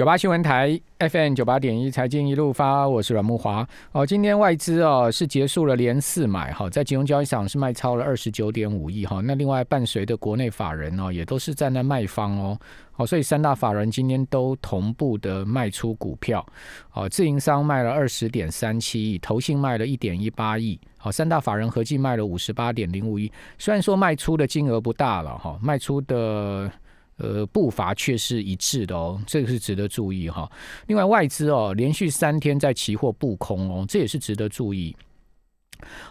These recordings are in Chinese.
九八新闻台 FM 九八点一财经一路发，我是阮木华。哦，今天外资哦是结束了连四买哈，在金融交易场是卖超了二十九点五亿哈。那另外伴随的国内法人哦，也都是在那卖方哦。好，所以三大法人今天都同步的卖出股票。哦，自营商卖了二十点三七亿，投信卖了一点一八亿。好，三大法人合计卖了五十八点零五亿。虽然说卖出的金额不大了哈，卖出的。呃，步伐却是一致的哦，这个是值得注意哈。另外，外资哦，连续三天在期货布空哦，这也是值得注意。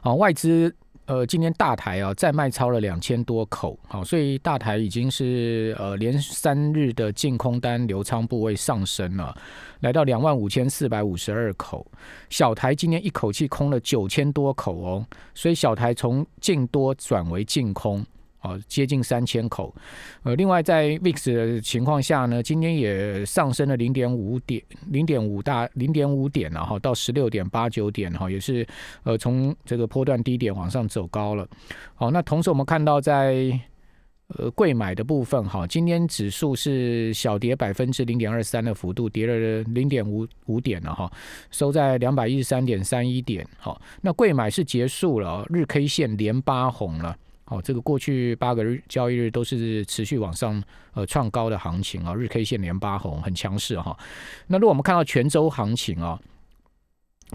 好，外资呃，今天大台啊再卖超了两千多口，好，所以大台已经是呃连三日的净空单流仓部位上升了，来到两万五千四百五十二口。小台今天一口气空了九千多口哦，所以小台从净多转为净空。哦，接近三千口。呃，另外在 VIX 的情况下呢，今天也上升了零点五点，零点五大零点五点了哈，到十六点八九点哈，也是呃从这个波段低点往上走高了。好，那同时我们看到在呃贵买的部分哈，今天指数是小跌百分之零点二三的幅度，跌了零点五五点了哈，收在两百一十三点三一点。好，那贵买是结束了，日 K 线连八红了。哦，这个过去八个日交易日都是持续往上呃创高的行情啊，日 K 线连八红，很强势哈。那如果我们看到全周行情啊，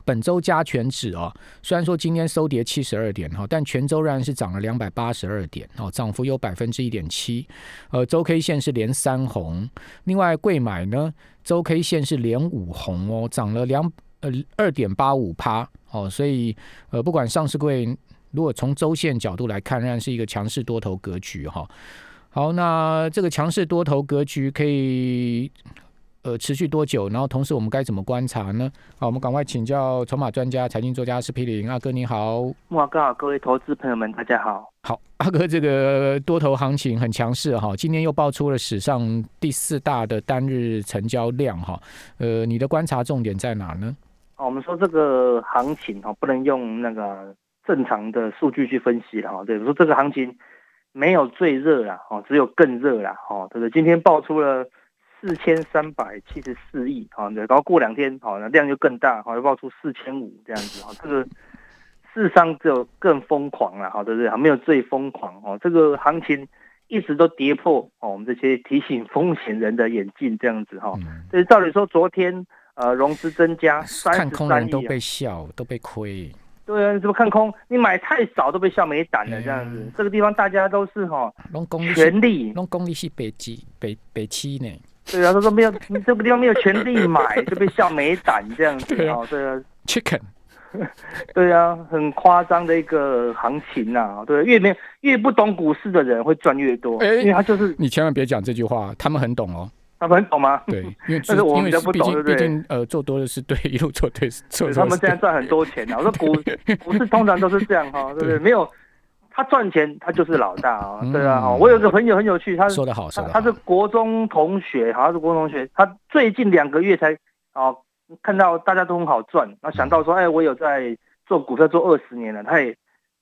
本周加权指啊，虽然说今天收跌七十二点哈，但全周仍然是涨了两百八十二点哦，涨幅有百分之一点七。呃，周 K 线是连三红，另外贵买呢，周 K 线是连五红哦，涨了两呃二点八五趴哦，所以呃不管上市贵。如果从周线角度来看，仍然是一个强势多头格局哈。好，那这个强势多头格局可以呃持续多久？然后同时我们该怎么观察呢？好，我们赶快请教筹码专家、财经作家施皮林阿哥，你好。木哥好，各位投资朋友们，大家好。好，阿哥，这个多头行情很强势哈，今天又爆出了史上第四大的单日成交量哈。呃，你的观察重点在哪呢？哦，我们说这个行情哈，不能用那个。正常的数据去分析了哈，对，说这个行情没有最热了哈，只有更热了哈，对不对？今天爆出了四千三百七十四亿哈，对，然后过两天好，那量就更大，好，又爆出四千五这样子哈，这个事实上只有更疯狂了，好，对不对？还没有最疯狂哦，这个行情一直都跌破哦，我们这些提醒风险人的眼镜这样子哈，所以照理说昨天呃融资增加三十三亿，都被笑，都被亏。对啊，你怎么看空？你买太少都被笑没胆了这样子。这个地方大家都是哈，权力，弄功力是北极北北七呢。对啊，他说没有，你这个地方没有权力买 就被笑没胆这样子哦。对啊，Chicken，对啊，很夸张的一个行情呐。对，越没越不懂股市的人会赚越多，因为他就是你千万别讲这句话，他们很懂哦。他们懂吗？对，因为 但是我们不懂，对不对？毕竟呃，做多的是对，一路做对是错。他们现在赚很多钱啊！我说 股股市通常都是这样哈，对不对？没有他赚钱，他就是老大啊，对啊。我有个朋友很有趣，他说的好，说的他是国中同学，好像是国中同学，他最近两个月才哦看到大家都很好赚，然后想到说，哎，我有在做股票做二十年了，他也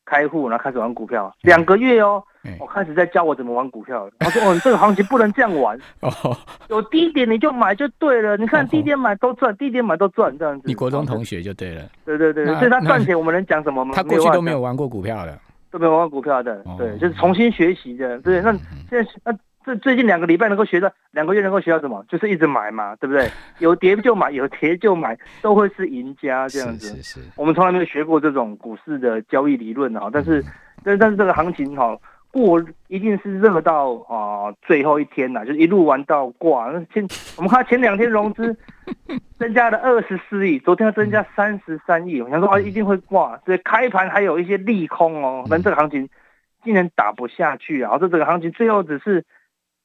开户，然后开始玩股票，两个月哦。我开始在教我怎么玩股票。他说：“哦，这个行情不能这样玩，有低点你就买就对了。你看低点买都赚，低点买都赚这样子。”你国中同学就对了。对对对，所以他赚钱，我们能讲什么吗？他过去都没有玩过股票的，都没有玩过股票的。对，就是重新学习的。对，那现在那这最近两个礼拜能够学到，两个月能够学到什么？就是一直买嘛，对不对？有跌就买，有跌就买，都会是赢家这样子。是是是。我们从来没有学过这种股市的交易理论哈，但是但但是这个行情哈。过一定是热到啊最后一天呐，就是一路玩到挂。那前我们看前两天融资 增加了二十四亿，昨天要增加三十三亿。我想说啊，一定会挂。所以开盘还有一些利空哦，但这个行情竟然打不下去啊！这整个行情最后只是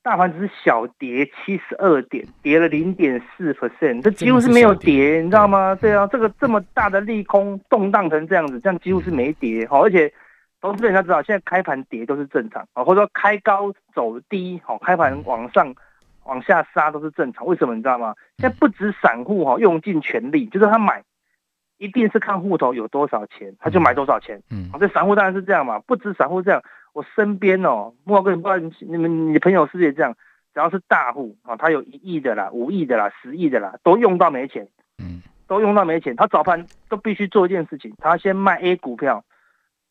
大盘只是小跌七十二点，跌了零点四 percent，这几乎是没有跌，你知道吗？对啊，这个这么大的利空动荡成这样子，这样几乎是没跌好，而且。投资人要知道，现在开盘跌都是正常啊，或者说开高走低，好，开盘往上、往下杀都是正常。为什么你知道吗？现在不止散户哈，用尽全力，就是他买，一定是看户头有多少钱，他就买多少钱。嗯，这散户当然是这样嘛，不止散户这样，我身边哦，莫哥，你不知道你们你朋友是不是也这样？只要是大户啊，他有一亿的啦、五亿的啦、十亿的啦，都用到没钱，嗯，都用到没钱，他早盘都必须做一件事情，他先卖 A 股票，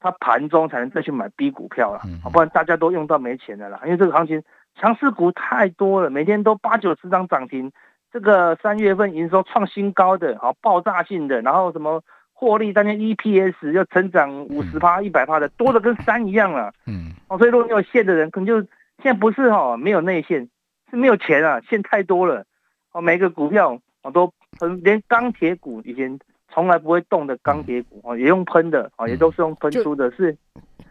他盘中才能再去买 B 股票了，嗯。啊不然大家都用到没钱的啦，因为这个行情强势股太多了，每天都八九十张涨停，这个三月份营收创新高的，好爆炸性的，然后什么获利当天 EPS 要成长五十趴、一百趴的，多的跟山一样了。嗯。哦，所以如果你有线的人，可能就现在不是哦，没有内线，是没有钱啊，线太多了。哦，每个股票哦都喷，连钢铁股以前从来不会动的钢铁股哦，也用喷的哦，也都是用喷出的，是。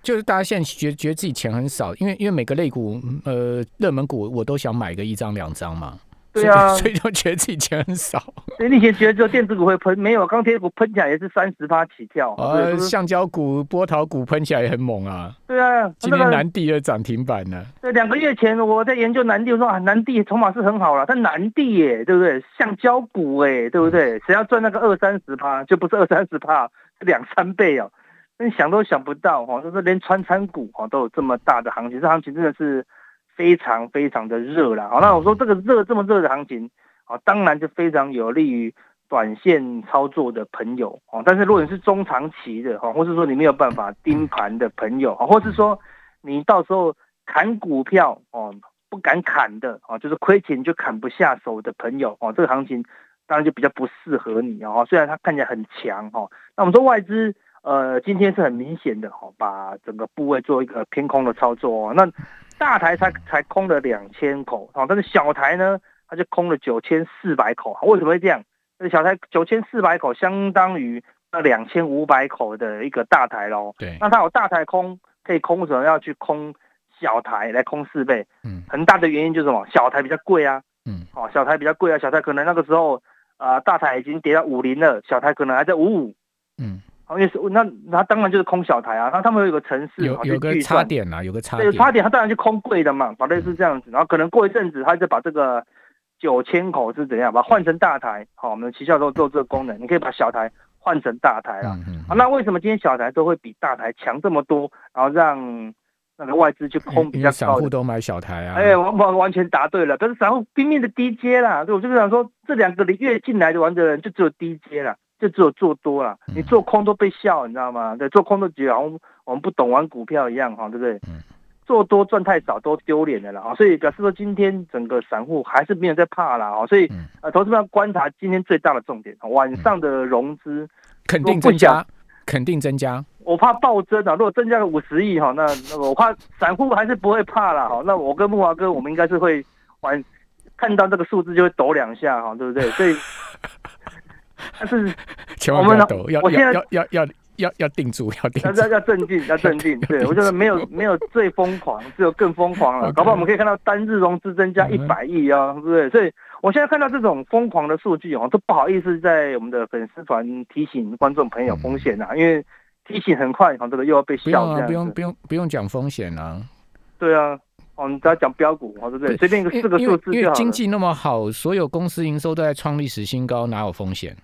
就是大家现在觉觉得自己钱很少，因为因为每个类股呃热门股我都想买个一张两张嘛，对啊所以就觉得自己钱很少。所以你以前觉得只有电子股会喷，没有钢铁股喷起来也是三十趴起跳。对呃，橡胶股、波涛股喷起来也很猛啊，对啊，今那个天南地的涨停板呢。对，两个月前我在研究南地，我说啊，南地筹码是很好了，但南地耶，对不对？橡胶股哎，对不对？谁要赚那个二三十趴，就不是二三十趴，是两三倍哦。那你想都想不到哈、哦，就是连川餐股哈、哦、都有这么大的行情，这行情真的是非常非常的热了。好，那我说这个热这么热的行情，啊，当然就非常有利于短线操作的朋友哦。但是如果你是中长期的哈，或是说你没有办法盯盘的朋友啊，或是说你到时候砍股票哦不敢砍的哦，就是亏钱就砍不下手的朋友哦，这个行情当然就比较不适合你哦。虽然它看起来很强哦，那我们说外资呃今天是很明显的哦，把整个部位做一个偏空的操作哦。那大台才才空了两千口哦，但是小台呢？它就空了九千四百口，为什么会这样？那小台九千四百口相当于那两千五百口的一个大台喽。对，那它有大台空，可以空什么？要去空小台来空四倍。嗯，很大的原因就是什么？小台比较贵啊。嗯，哦，小台比较贵啊，小台可能那个时候啊、呃，大台已经跌到五零了，小台可能还在五五。嗯，因为是那那当然就是空小台啊。那他们有一个城市有有个差点啊，有个差点，有差点，他当然就空贵的嘛，反正是这样子。然后可能过一阵子，他就把这个。九千口是怎样？把它换成大台，好，我们旗下都做这个功能，你可以把小台换成大台啦。嗯啊，那为什么今天小台都会比大台强这么多？然后让那个外资去空比较高散户都买小台啊。哎，完完完全答对了，但是散户拼命的低阶啦。对，我就是想说，这两个月进来的玩的人就只有低阶啦，就只有做多啦。你做空都被笑，你知道吗？对，做空都觉得好像我们不懂玩股票一样，哈，对不对？嗯。做多赚太少都丢脸的了啊，所以表示说今天整个散户还是没有在怕啦啊，所以呃，投资者要观察今天最大的重点，晚上的融资肯定增加，肯定增加。我怕暴增啊，如果增加了五十亿哈，那那我怕散户还是不会怕了哈，那我跟木华哥我们应该是会玩，看到这个数字就会抖两下哈，对不对？所以，但是千万不要抖，要要要要。要要定住，要定住，要要镇定，要镇定。对我觉得没有没有最疯狂，只有更疯狂了。搞不好我们可以看到单日融资增加一百亿啊，对不对？所以我现在看到这种疯狂的数据哦，都不好意思在我们的粉丝团提醒观众朋友风险啊，因为提醒很快，哦，这个又要被笑。不用不用不用讲风险啊。对啊，哦，你只要讲标股，哦，对不对？随便一个四个数字因为经济那么好，所有公司营收都在创历史新高，哪有风险？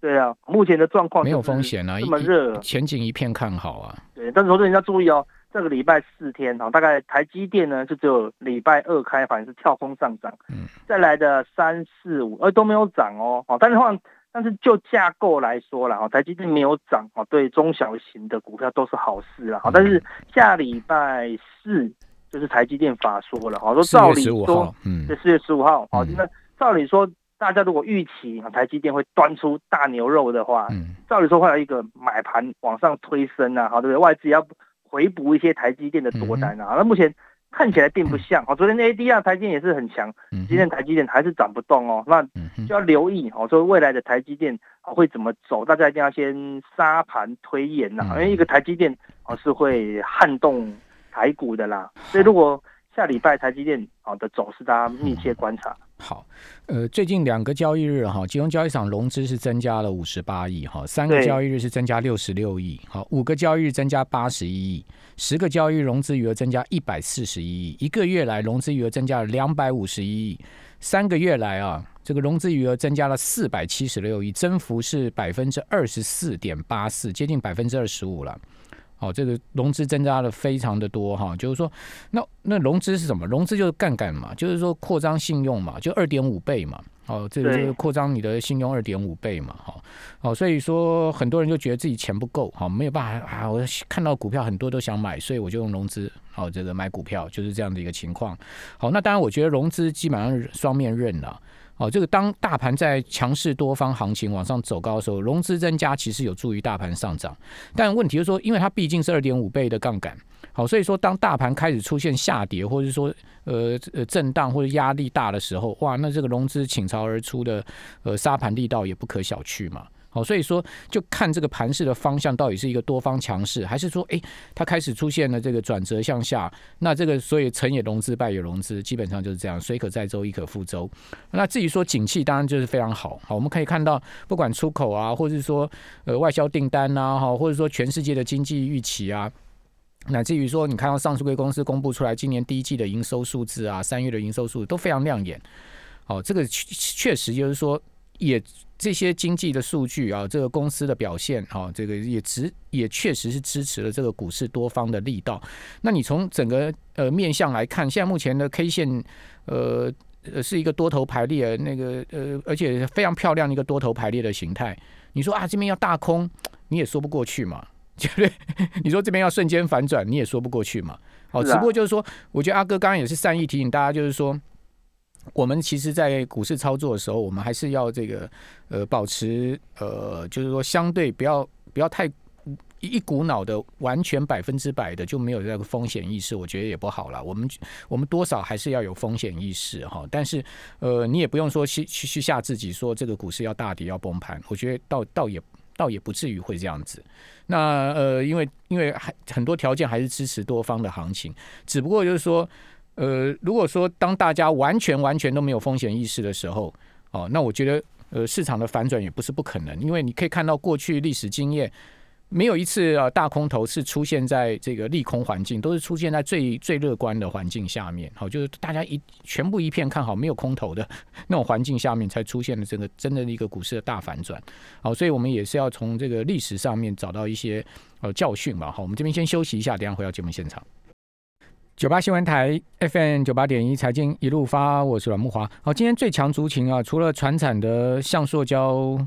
对啊，目前的状况没有风险啊，这么热，前景一片看好啊。对，但是投资人要注意哦，这个礼拜四天哈，大概台积电呢就只有礼拜二开盘是跳空上涨，嗯，再来的三四五呃都没有涨哦，好，但是话，但是就架构来说了哈，台积电没有涨哦，对中小型的股票都是好事啦，好，但是下礼拜四就是台积电法说了，好，说照理说，嗯，对，四月十五号，好，那照理说。大家如果预期台积电会端出大牛肉的话，嗯，照理说会有一个买盘往上推升啊，好对不对？外资要回补一些台积电的多单啊，那、嗯、目前看起来并不像。好，昨天 ADR 台积电也是很强，嗯、今天台积电还是涨不动哦，那就要留意哦，说未来的台积电会怎么走，大家一定要先沙盘推演呐、啊，因为一个台积电哦是会撼动台股的啦，所以如果下礼拜台积电好的走势，大家密切观察。好，呃，最近两个交易日哈，金融交易场融资是增加了五十八亿哈，三个交易日是增加六十六亿，好，五个交易日增加八十一亿，十个交易日融资余额增加一百四十一亿，一个月来融资余额增加了两百五十一亿，三个月来啊，这个融资余额增加了四百七十六亿，增幅是百分之二十四点八四，接近百分之二十五了。哦，这个融资增加的非常的多哈，就是说，那那融资是什么？融资就是杠杆嘛，就是说扩张信用嘛，就二点五倍嘛，哦，这个就是扩张你的信用二点五倍嘛，哈，哦，所以说很多人就觉得自己钱不够，哈，没有办法啊，我看到股票很多都想买，所以我就用融资，好，这个买股票就是这样的一个情况。好，那当然我觉得融资基本上是双面刃了。哦，这个当大盘在强势多方行情往上走高的时候，融资增加其实有助于大盘上涨。但问题就是说，因为它毕竟是二点五倍的杠杆，好，所以说当大盘开始出现下跌，或者说呃呃震荡或者压力大的时候，哇，那这个融资倾巢而出的呃杀盘力道也不可小觑嘛。好，所以说就看这个盘势的方向到底是一个多方强势，还是说，哎，它开始出现了这个转折向下。那这个所以成也融资，败也融资，基本上就是这样，水可载舟，亦可覆舟。那至于说景气，当然就是非常好。好，我们可以看到，不管出口啊，或者是说呃外销订单呐，哈，或者说全世界的经济预期啊，乃至于说你看到上市贵公司公布出来今年第一季的营收数字啊，三月的营收数字都非常亮眼。好，这个确确实就是说也。这些经济的数据啊，这个公司的表现啊，这个也支也确实是支持了这个股市多方的力道。那你从整个呃面相来看，现在目前的 K 线呃呃是一个多头排列，那个呃而且非常漂亮的一个多头排列的形态。你说啊这边要大空，你也说不过去嘛，对不对？你说这边要瞬间反转，你也说不过去嘛。好，只不过就是说，我觉得阿哥刚刚也是善意提醒大家，就是说。我们其实，在股市操作的时候，我们还是要这个呃，保持呃，就是说相对不要不要太一股脑的完全百分之百的就没有这个风险意识，我觉得也不好了。我们我们多少还是要有风险意识哈，但是呃，你也不用说去去去吓自己说这个股市要大跌要崩盘，我觉得倒倒也倒也不至于会这样子。那呃，因为因为还很多条件还是支持多方的行情，只不过就是说。呃，如果说当大家完全完全都没有风险意识的时候，哦，那我觉得呃市场的反转也不是不可能，因为你可以看到过去历史经验，没有一次啊大空头是出现在这个利空环境，都是出现在最最乐观的环境下面，好，就是大家一全部一片看好，没有空头的 那种环境下面，才出现了这个真的一个股市的大反转，好，所以我们也是要从这个历史上面找到一些呃教训嘛，好，我们这边先休息一下，等下回到节目现场。九八新闻台 FM 九八点一财经一路发，我是阮木华。好，今天最强族群啊，除了船产的橡塑胶，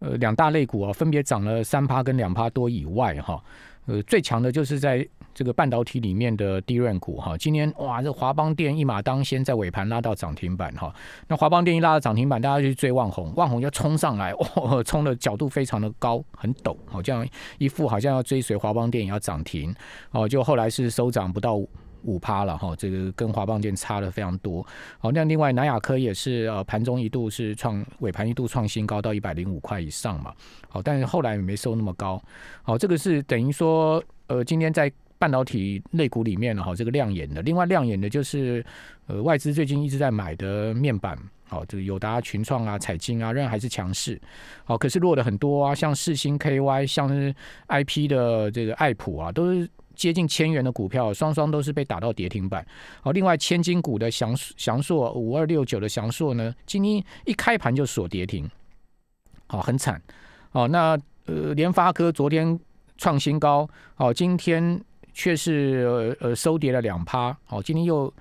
呃，两大类股啊，分别涨了三趴跟两趴多以外，哈，呃，最强的就是在这个半导体里面的低润股哈。今天哇，这华邦电一马当先，在尾盘拉到涨停板哈。那华邦电一拉到涨停板，大家就去追万红，万红就冲上来，哦，冲的角度非常的高，很陡，好像一副好像要追随华邦电也要涨停，哦，就后来是收涨不到。五趴了哈，这个跟华邦电差的非常多。好，那另外南亚科也是呃盘中一度是创尾盘一度创新高到一百零五块以上嘛。好，但是后来也没收那么高。好，这个是等于说呃今天在半导体类股里面哈，这个亮眼的。另外亮眼的就是呃外资最近一直在买的面板，好，这个友达、群创啊、彩晶啊，仍然还是强势。好，可是弱的很多啊，像世星 KY，像是 IP 的这个爱普啊，都是。接近千元的股票，双双都是被打到跌停板。好，另外千金股的祥祥硕五二六九的祥硕呢，今天一开盘就锁跌停，好，很惨。好，那呃联发科昨天创新高，好，今天却是呃收跌了两趴。好，今天又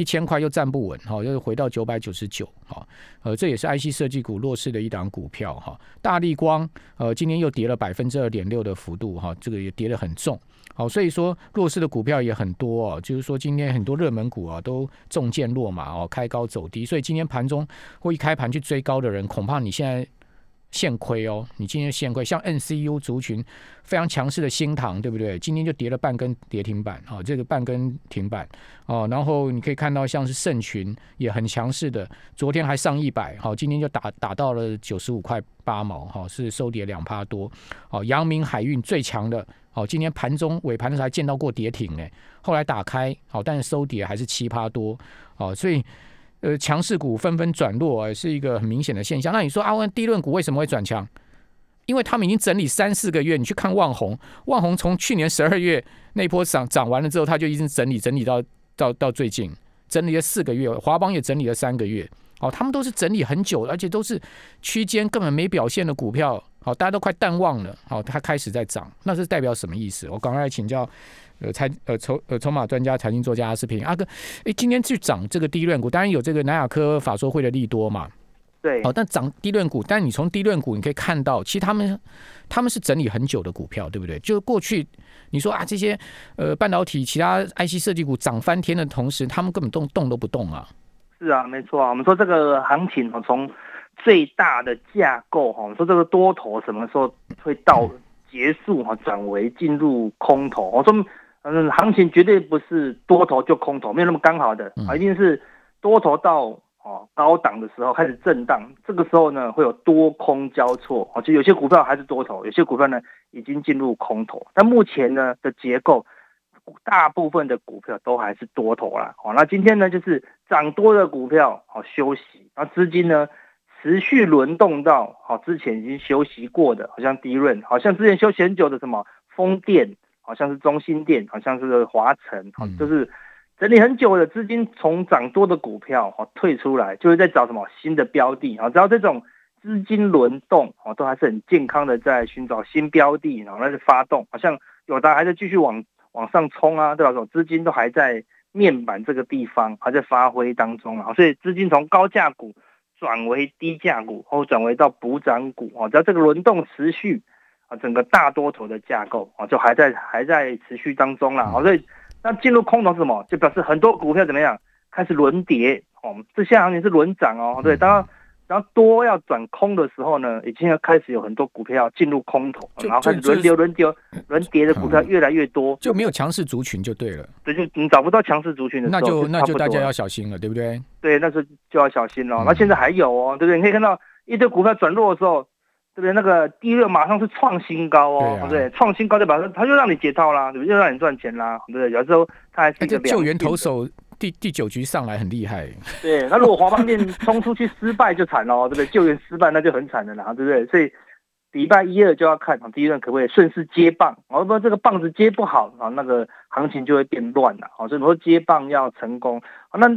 一千块又站不稳，哈，又回到九百九十九。哈，呃，这也是 IC 设计股弱势的一档股票。哈，大力光呃今天又跌了百分之二点六的幅度，哈，这个也跌得很重。好，所以说弱势的股票也很多哦，就是说今天很多热门股啊都中箭落马哦，开高走低，所以今天盘中或一开盘去追高的人，恐怕你现在。现亏哦，你今天现亏，像 NCU 族群非常强势的新塘，对不对？今天就跌了半根跌停板啊，这个半根停板哦。然后你可以看到，像是盛群也很强势的，昨天还上一百，好，今天就打打到了九十五块八毛，哈，是收跌两趴多。哦，阳明海运最强的，哦，今天盘中尾盘的时候还见到过跌停呢，后来打开，好，但是收跌还是七趴多，哦，所以。呃，强势股纷纷转弱，是一个很明显的现象。那你说阿文低论股为什么会转强？因为他们已经整理三四个月。你去看万红，万红从去年十二月那波涨涨完了之后，它就一直整理整理到到到最近，整理了四个月。华邦也整理了三个月。哦，他们都是整理很久，而且都是区间根本没表现的股票，好，大家都快淡忘了，好，它开始在涨，那是代表什么意思？我赶快请教，呃，财呃筹呃筹码专家、财经作家阿斯平阿哥，哎，今天去涨这个低润股，当然有这个南亚科法说会的利多嘛，对，好，但涨低润股，但你从低润股你可以看到，其实他们他们是整理很久的股票，对不对？就是过去你说啊，这些呃半导体、其他 IC 设计股涨翻天的同时，他们根本动动都不动啊。是啊，没错啊。我们说这个行情哦，从最大的架构哈，说这个多头什么时候会到结束哈，转为进入空头。我说，嗯，行情绝对不是多头就空头，没有那么刚好的啊，一定是多头到哦高档的时候开始震荡，这个时候呢会有多空交错啊，就有些股票还是多头，有些股票呢已经进入空头。但目前呢的结构。大部分的股票都还是多头啦，好，那今天呢就是涨多的股票好休息，那资金呢持续轮动到好之前已经休息过的，好像低润，好像之前休息很久的什么风电，好像是中心店，好像是华晨，好，就是整理很久的资金从涨多的股票好退出来，就是在找什么新的标的，啊，只要这种资金轮动，好，都还是很健康的在寻找新标的，然后那是发动，好像有的还在继续往。往上冲啊，对吧？说资金都还在面板这个地方还在发挥当中啊，所以资金从高价股转为低价股，或转为到补涨股啊，只要这个轮动持续啊，整个大多头的架构啊，就还在还在持续当中啦。所以那进入空头是什么？就表示很多股票怎么样开始轮跌哦，这下行情是轮涨哦，对，当然。然后多要转空的时候呢，已经要开始有很多股票进入空头，然后开始轮流轮流轮跌的股票越来越多，就没有强势族群就对了。对，就你找不到强势族群的时候，那就那就大家要小心了，对不对？对，那时候就要小心了。那现在还有哦，对不对？你可以看到一堆股票转弱的时候，对不对？那个低热马上是创新高哦，对不对？创新高就表示他又让你解套啦，对不对？又让你赚钱啦，对不对？有时候他还是一个救援投手。第第九局上来很厉害，对，那如果华邦电 冲出去失败就惨了，对不对？救援失败那就很惨的啦，对不对？所以礼拜一二就要看第一轮可不可以顺势接棒，哦不，这个棒子接不好啊，那个行情就会变乱了，好，所以说接棒要成功，那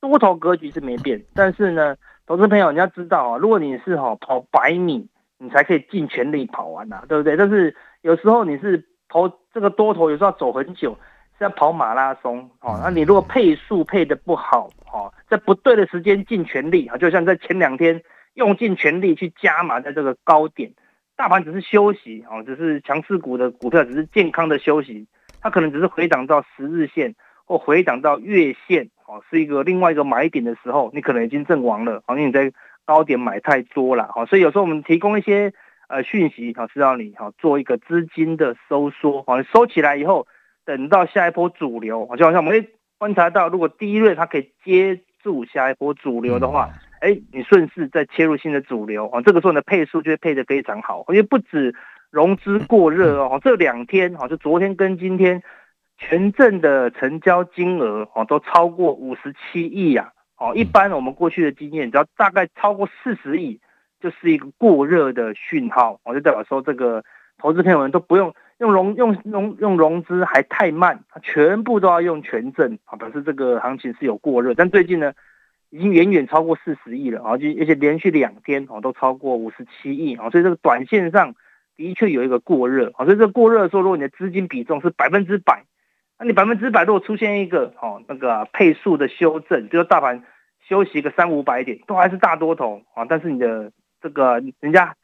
多头格局是没变，但是呢，投资朋友你要知道啊，如果你是哈跑百米，你才可以尽全力跑完呐，对不对？但是有时候你是投这个多头，有时候要走很久。是要跑马拉松，哦，那你如果配速配的不好，哦，在不对的时间尽全力，啊，就像在前两天用尽全力去加码在这个高点，大盘只是休息，哦，只是强势股的股票只是健康的休息，它可能只是回档到十日线或回档到月线，哦，是一个另外一个买点的时候，你可能已经阵亡了，因为你在高点买太多了，好，所以有时候我们提供一些呃讯息，好，是让你好做一个资金的收缩，好，收起来以后。等到下一波主流，就好像我们会观察到，如果第一轮它可以接住下一波主流的话，哎，你顺势再切入新的主流啊，这个时候你的配数就会配得非常好，因为不止融资过热哦，这两天哈，就昨天跟今天全证的成交金额哦都超过五十七亿呀，哦，一般我们过去的经验，只要大概超过四十亿，就是一个过热的讯号，我就代表说这个投资朋友们都不用。用融用融用融资还太慢，全部都要用权证啊，表示这个行情是有过热。但最近呢，已经远远超过四十亿了啊，就而且连续两天哦都超过五十七亿啊，所以这个短线上的确有一个过热啊。所以这个过热的时候，如果你的资金比重是百分之百，那你百分之百如果出现一个哦那个配数的修正，比如大盘休息个三五百点，都还是大多头啊，但是你的这个人家。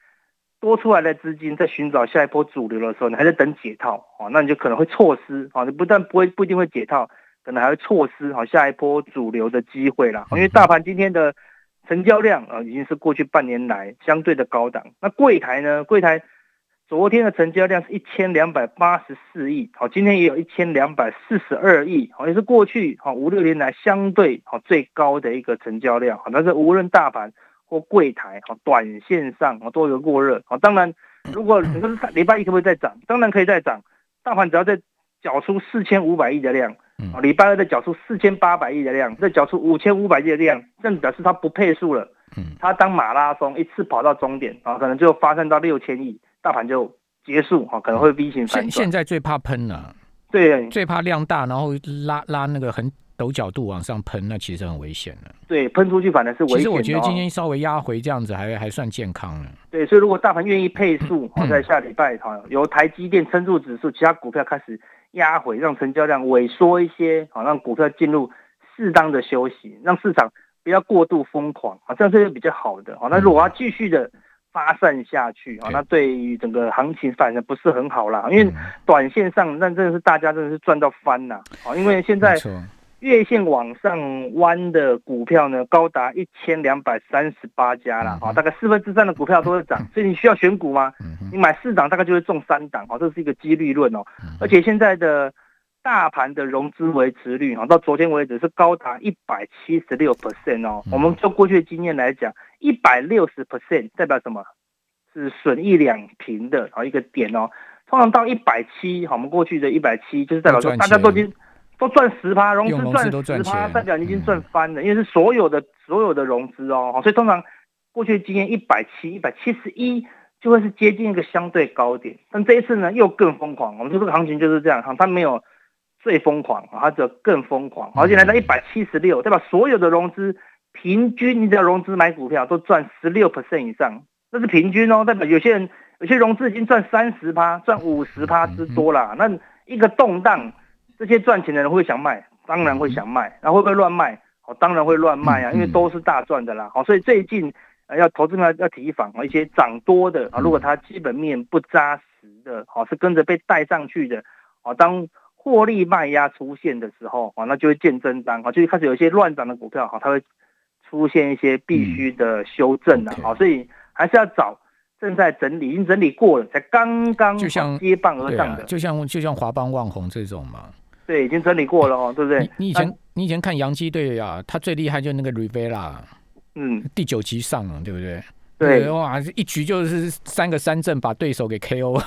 多出来的资金在寻找下一波主流的时候，你还在等解套哦，那你就可能会错失啊，你不但不会不一定会解套，可能还会错失好下一波主流的机会啦。因为大盘今天的成交量啊，已经是过去半年来相对的高档。那柜台呢？柜台昨天的成交量是一千两百八十四亿，好，今天也有一千两百四十二亿，好，也是过去好五六年来相对好最高的一个成交量。好，但是无论大盘。或柜台哈，短线上啊都有过热啊。当然，如果你说礼拜一可不可以再涨？当然可以再涨。大盘只要再缴出四千五百亿的量，啊，礼拜二再缴出四千八百亿的量，再缴出五千五百亿的量，这表示它不配数了。嗯，它当马拉松一次跑到终点啊，可能就发生到六千亿，大盘就结束哈，可能会 V 型反转。现现在最怕喷了，对，最怕量大，然后拉拉那个很陡角度往上喷，那其实很危险的。对，喷出去反而是危险。其实我觉得今天稍微压回这样子还还算健康了。对，所以如果大盘愿意配速，好 在下礼拜哈由台积电撑住指数，其他股票开始压回，让成交量萎缩一些，好让股票进入适当的休息，让市场不要过度疯狂啊，这样是比较好的。好，那如果要继续的。发散下去啊，那对于整个行情反而不是很好啦，因为短线上那真的是大家真的是赚到翻呐啊！因为现在月线往上弯的股票呢，高达一千两百三十八家啦啊，大概四分之三的股票都是涨，所以你需要选股吗？你买四档大概就会中三档啊，这是一个几率论哦。而且现在的大盘的融资维持率啊，到昨天为止是高达一百七十六 percent 哦。我们就过去的经验来讲。一百六十 percent 代表什么？是损益两平的啊一个点哦。通常到一百七，好，我们过去的一百七就是代表说大家都已经都赚十趴，融资赚十趴，代表你已经赚翻了，因为是所有的所有的融资哦。所以通常过去的经验一百七、一百七十一就会是接近一个相对高点。但这一次呢又更疯狂，我们说这个行情就是这样哈，它没有最疯狂啊，它就更疯狂，而且来到一百七十六，代表所有的融资。平均你只要融资买股票都赚十六 percent 以上，这是平均哦。代表有些人有些融资已经赚三十趴、赚五十趴之多啦。那一个动荡，这些赚钱的人会想卖，当然会想卖。然后会不会乱卖？哦，当然会乱卖啊，因为都是大赚的啦。好，所以最近要投资要要提防啊，一些涨多的啊，如果它基本面不扎实的，好是跟着被带上去的，好当获利卖压出现的时候，啊，那就会见真章啊，就开始有一些乱涨的股票，哈，它会。出现一些必须的修正了，好，所以还是要找正在整理、已经整理过了，才刚刚就像接棒而上的，就像就像华邦万红这种嘛，对，已经整理过了哦，对不对？你以前你以前看洋基队啊，他最厉害就那个 Rivera，嗯，第九集上了，对不对？对，哇，一局就是三个三振把对手给 KO，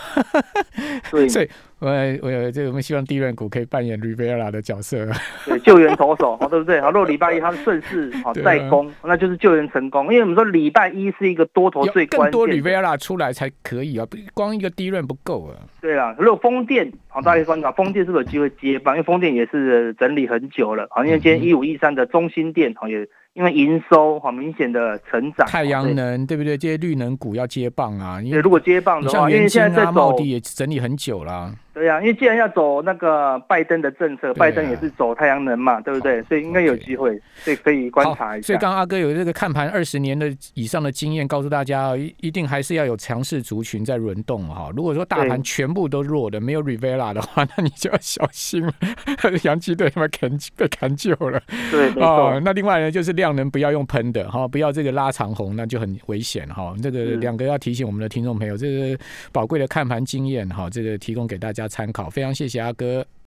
对，所以我我这我们希望低润股可以扮演 Rivera 的角色，对，救援投手，好，对不对？好，如果礼拜一他是顺势好再攻，那就是救援成功，因为我们说礼拜一是一个多头最关键，更多 Rivera 出来才可以啊，光一个低润不够啊。对啊，如果风电好，大家观察风电是不是有机会接棒？因为风电也是整理很久了，好，因为今天一五一三的中心电好也。因为营收好明显的成长，太阳能对不对？这些绿能股要接棒啊！因为如果接棒的话，因为现在在走，也整理很久了。对呀，因为既然要走那个拜登的政策，拜登也是走太阳能嘛，对不对？所以应该有机会，所以可以观察一下。所以刚刚阿哥有这个看盘二十年的以上的经验，告诉大家一一定还是要有强势族群在轮动哈。如果说大盘全部都弱的，没有 Rivera 的话，那你就要小心了。洋基队他妈砍被砍救了。对，哦，那另外呢，就是量能不要用喷的哈，不要这个拉长红，那就很危险哈。这个两个要提醒我们的听众朋友，这个宝贵的看盘经验哈，这个提供给大家参考，非常谢。谢阿哥。